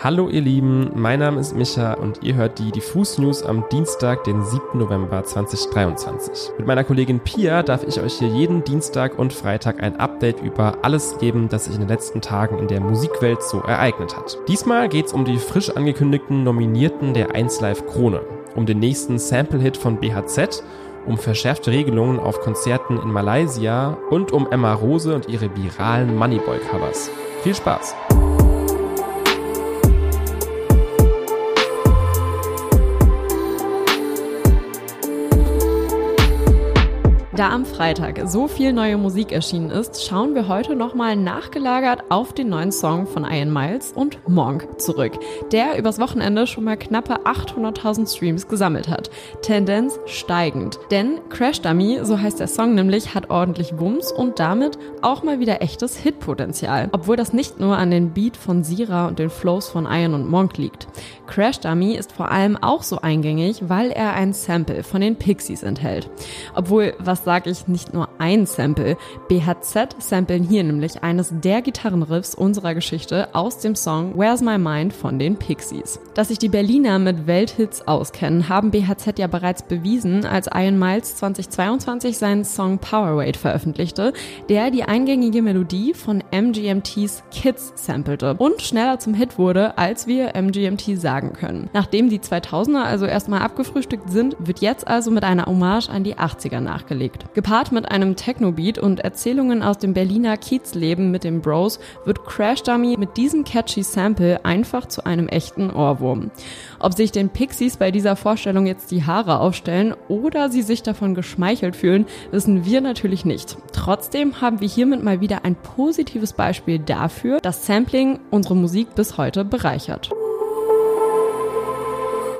Hallo ihr Lieben, mein Name ist Micha und ihr hört die Diffus News am Dienstag, den 7. November 2023. Mit meiner Kollegin Pia darf ich euch hier jeden Dienstag und Freitag ein Update über alles geben, das sich in den letzten Tagen in der Musikwelt so ereignet hat. Diesmal geht's um die frisch angekündigten Nominierten der 1 Live Krone, um den nächsten Sample-Hit von BHZ um verschärfte Regelungen auf Konzerten in Malaysia und um Emma Rose und ihre viralen Moneyboy-Covers. Viel Spaß! Da am Freitag so viel neue Musik erschienen ist, schauen wir heute nochmal nachgelagert auf den neuen Song von Ian Miles und Monk zurück, der übers Wochenende schon mal knappe 800.000 Streams gesammelt hat. Tendenz steigend. Denn Crash Dummy, so heißt der Song nämlich, hat ordentlich Wumms und damit auch mal wieder echtes Hitpotenzial. Obwohl das nicht nur an den Beat von Sira und den Flows von Ian und Monk liegt. Crash Dummy ist vor allem auch so eingängig, weil er ein Sample von den Pixies enthält. Obwohl, was sage ich, nicht nur ein Sample. BHZ samplen hier nämlich eines der Gitarrenriffs unserer Geschichte aus dem Song Where's My Mind von den Pixies. Dass sich die Berliner mit Welthits auskennen, haben BHZ ja bereits bewiesen, als Ian Miles 2022 seinen Song Power Weight veröffentlichte, der die eingängige Melodie von MGMTs Kids sampelte und schneller zum Hit wurde, als wir MGMT sagen können. Nachdem die 2000er also erstmal abgefrühstückt sind, wird jetzt also mit einer Hommage an die 80er nachgelegt. Gepaart mit einem Techno-Beat und Erzählungen aus dem Berliner Kiezleben mit den Bros wird Crash Dummy mit diesem catchy Sample einfach zu einem echten Ohrwurm. Ob sich den Pixies bei dieser Vorstellung jetzt die Haare aufstellen oder sie sich davon geschmeichelt fühlen, wissen wir natürlich nicht. Trotzdem haben wir hiermit mal wieder ein positives Beispiel dafür, dass Sampling unsere Musik bis heute bereichert.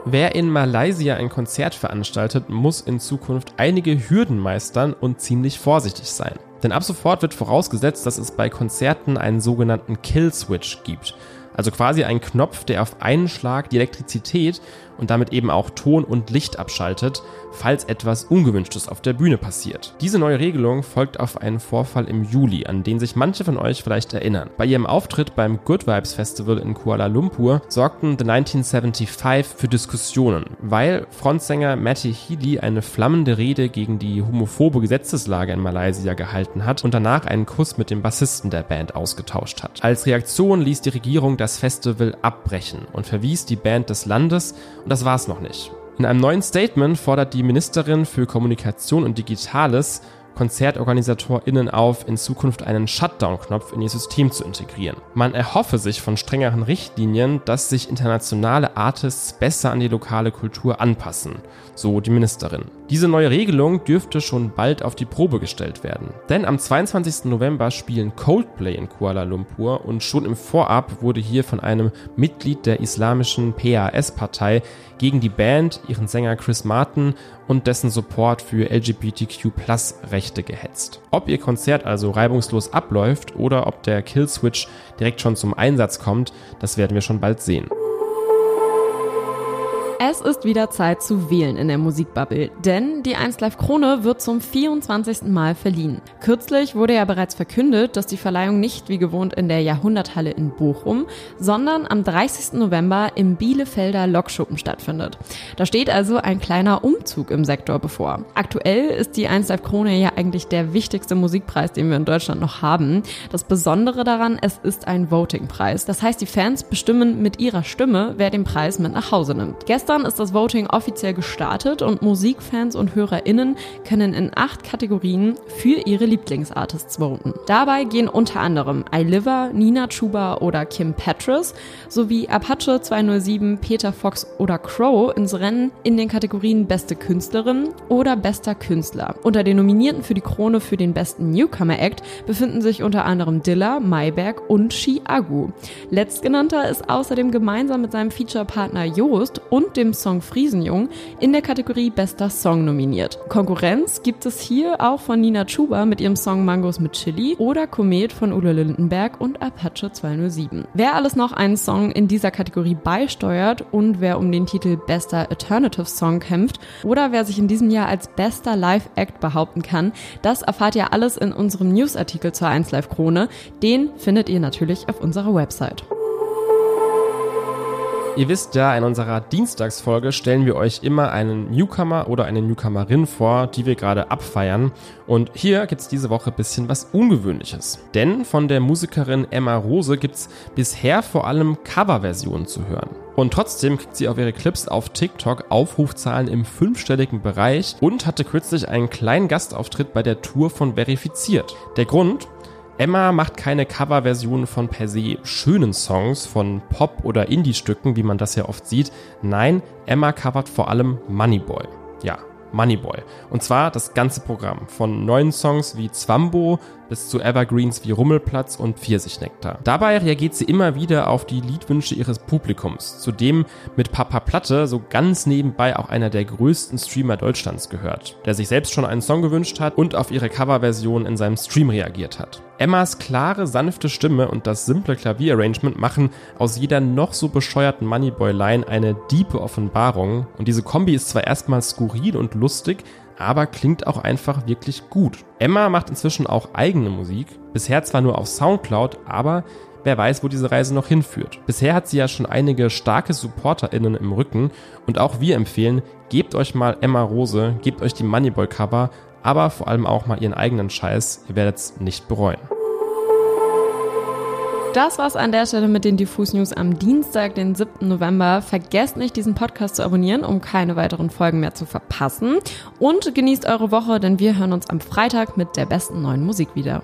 Wer in Malaysia ein Konzert veranstaltet, muss in Zukunft einige Hürden meistern und ziemlich vorsichtig sein. Denn ab sofort wird vorausgesetzt, dass es bei Konzerten einen sogenannten Kill Switch gibt. Also quasi ein Knopf, der auf einen Schlag die Elektrizität und damit eben auch Ton und Licht abschaltet, falls etwas Ungewünschtes auf der Bühne passiert. Diese neue Regelung folgt auf einen Vorfall im Juli, an den sich manche von euch vielleicht erinnern. Bei ihrem Auftritt beim Good Vibes Festival in Kuala Lumpur sorgten The 1975 für Diskussionen, weil Frontsänger Matty Healy eine flammende Rede gegen die homophobe Gesetzeslage in Malaysia gehalten hat und danach einen Kuss mit dem Bassisten der Band ausgetauscht hat. Als Reaktion ließ die Regierung das Festival abbrechen und verwies die Band des Landes und das war's noch nicht. In einem neuen Statement fordert die Ministerin für Kommunikation und Digitales KonzertorganisatorInnen auf, in Zukunft einen Shutdown-Knopf in ihr System zu integrieren. Man erhoffe sich von strengeren Richtlinien, dass sich internationale Artists besser an die lokale Kultur anpassen, so die Ministerin. Diese neue Regelung dürfte schon bald auf die Probe gestellt werden. Denn am 22. November spielen Coldplay in Kuala Lumpur und schon im Vorab wurde hier von einem Mitglied der islamischen PAS-Partei gegen die Band, ihren Sänger Chris Martin und dessen Support für LGBTQ-Plus-Rechte gehetzt. Ob ihr Konzert also reibungslos abläuft oder ob der Killswitch direkt schon zum Einsatz kommt, das werden wir schon bald sehen. Es ist wieder Zeit zu wählen in der Musikbubble, denn die 1 Live Krone wird zum 24. Mal verliehen. Kürzlich wurde ja bereits verkündet, dass die Verleihung nicht wie gewohnt in der Jahrhunderthalle in Bochum, sondern am 30. November im Bielefelder Lokschuppen stattfindet. Da steht also ein kleiner Umzug im Sektor bevor. Aktuell ist die 1 Live Krone ja eigentlich der wichtigste Musikpreis, den wir in Deutschland noch haben. Das Besondere daran, es ist ein Votingpreis. Das heißt, die Fans bestimmen mit ihrer Stimme, wer den Preis mit nach Hause nimmt. Gestern Gestern ist das Voting offiziell gestartet und Musikfans und HörerInnen können in acht Kategorien für ihre Lieblingsartists voten. Dabei gehen unter anderem iLiver, Nina Chuba oder Kim Petras sowie Apache 207, Peter Fox oder Crow ins Rennen in den Kategorien Beste Künstlerin oder Bester Künstler. Unter den Nominierten für die Krone für den besten Newcomer Act befinden sich unter anderem Dilla, Mayberg und Shi Agu. Letztgenannter ist außerdem gemeinsam mit seinem Featurepartner Joost und dem Song Friesenjung in der Kategorie Bester Song nominiert. Konkurrenz gibt es hier auch von Nina Chuba mit ihrem Song Mangos mit Chili oder Komet von Ulle Lindenberg und Apache 207. Wer alles noch einen Song in dieser Kategorie beisteuert und wer um den Titel Bester Alternative Song kämpft oder wer sich in diesem Jahr als bester Live-Act behaupten kann, das erfahrt ihr alles in unserem Newsartikel zur 1 Live Krone. Den findet ihr natürlich auf unserer Website. Ihr wisst ja, in unserer Dienstagsfolge stellen wir euch immer einen Newcomer oder eine Newcomerin vor, die wir gerade abfeiern. Und hier gibt's diese Woche ein bisschen was Ungewöhnliches. Denn von der Musikerin Emma Rose gibt's bisher vor allem Coverversionen zu hören. Und trotzdem kriegt sie auf ihre Clips auf TikTok Aufrufzahlen im fünfstelligen Bereich und hatte kürzlich einen kleinen Gastauftritt bei der Tour von Verifiziert. Der Grund? Emma macht keine Coverversionen von per se schönen Songs, von Pop- oder Indie-Stücken, wie man das ja oft sieht. Nein, Emma covert vor allem Moneyboy. Ja, Moneyboy. Und zwar das ganze Programm. Von neuen Songs wie Zwambo bis zu Evergreens wie Rummelplatz und Pfirsichnektar. Dabei reagiert sie immer wieder auf die Liedwünsche ihres Publikums, zudem mit Papa Platte so ganz nebenbei auch einer der größten Streamer Deutschlands gehört, der sich selbst schon einen Song gewünscht hat und auf ihre Coverversion in seinem Stream reagiert hat. Emmas klare, sanfte Stimme und das simple Klavierarrangement machen aus jeder noch so bescheuerten Moneyboy-Line eine diepe Offenbarung und diese Kombi ist zwar erstmal skurril und lustig, aber klingt auch einfach wirklich gut. Emma macht inzwischen auch eigene Musik, bisher zwar nur auf Soundcloud, aber wer weiß, wo diese Reise noch hinführt. Bisher hat sie ja schon einige starke SupporterInnen im Rücken und auch wir empfehlen, gebt euch mal Emma Rose, gebt euch die Moneyboy Cover, aber vor allem auch mal ihren eigenen Scheiß, ihr werdet es nicht bereuen. Das war's an der Stelle mit den Diffus News am Dienstag, den 7. November. Vergesst nicht, diesen Podcast zu abonnieren, um keine weiteren Folgen mehr zu verpassen. Und genießt eure Woche, denn wir hören uns am Freitag mit der besten neuen Musik wieder.